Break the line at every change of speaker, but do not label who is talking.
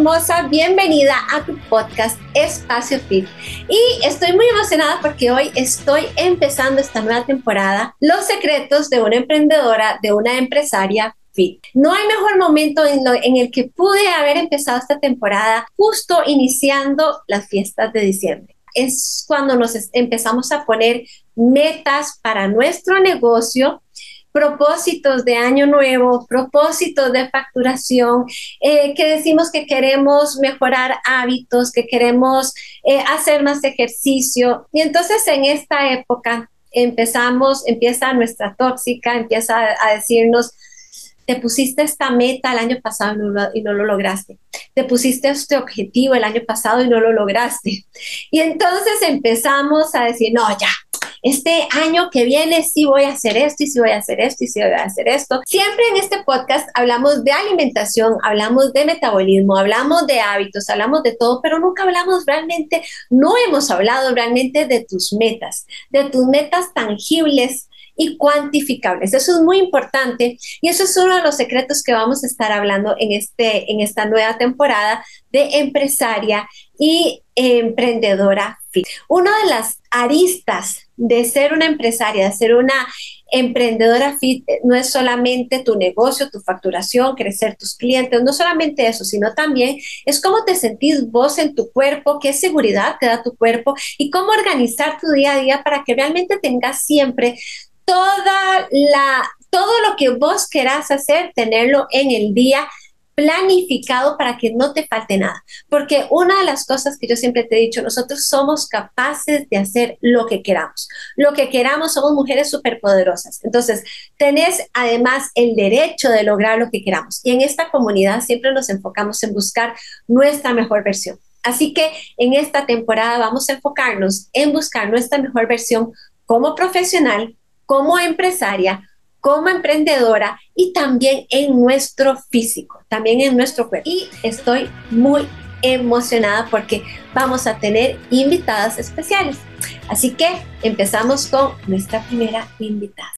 hermosa, bienvenida a tu podcast Espacio Fit. Y estoy muy emocionada porque hoy estoy empezando esta nueva temporada, Los secretos de una emprendedora, de una empresaria Fit. No hay mejor momento en, en, el que pude haber empezado esta temporada justo iniciando las fiestas de diciembre. Es cuando nos empezamos a poner metas para nuestro negocio propósitos de año nuevo, propósitos de facturación, eh, que decimos que queremos mejorar hábitos, que queremos eh, hacer más ejercicio. Y entonces en esta época empezamos, empieza nuestra tóxica, empieza a, decirnos, te pusiste esta meta el año pasado y no, lo, lograste. Te pusiste este objetivo el año pasado y no lo lograste. Y entonces empezamos a decir, no, ya, este año que viene sí voy a hacer esto y sí voy a hacer esto y sí voy a hacer esto. Siempre en este podcast hablamos de alimentación, hablamos de metabolismo, hablamos de hábitos, hablamos de todo, pero nunca hablamos realmente, no hemos hablado realmente de tus metas, de tus metas tangibles y cuantificables. Eso es muy importante y eso es uno de los secretos que vamos a estar hablando en, este, en esta nueva temporada de empresaria y emprendedora fit. Una de las aristas de ser una empresaria, de ser una emprendedora fit, eh, no es solamente tu negocio, tu facturación, crecer tus clientes, no solamente eso, sino también es cómo te sentís vos en tu cuerpo, qué seguridad te da tu cuerpo y cómo organizar tu día a día para que realmente tengas siempre toda la, todo lo que vos querás hacer, tenerlo en el día planificado para que no te falte nada. Porque una de las cosas que yo siempre te he dicho, nosotros somos capaces de hacer lo que queramos. Lo que queramos, somos mujeres superpoderosas. Entonces, tenés además el derecho de lograr lo que queramos. Y en esta comunidad siempre nos enfocamos en buscar nuestra mejor versión. Así que en esta temporada vamos a enfocarnos en buscar nuestra mejor versión como profesional, como empresaria, como emprendedora y también en nuestro físico, también en nuestro cuerpo. Y estoy muy emocionada porque vamos a tener invitadas especiales. Así que empezamos con nuestra primera invitada.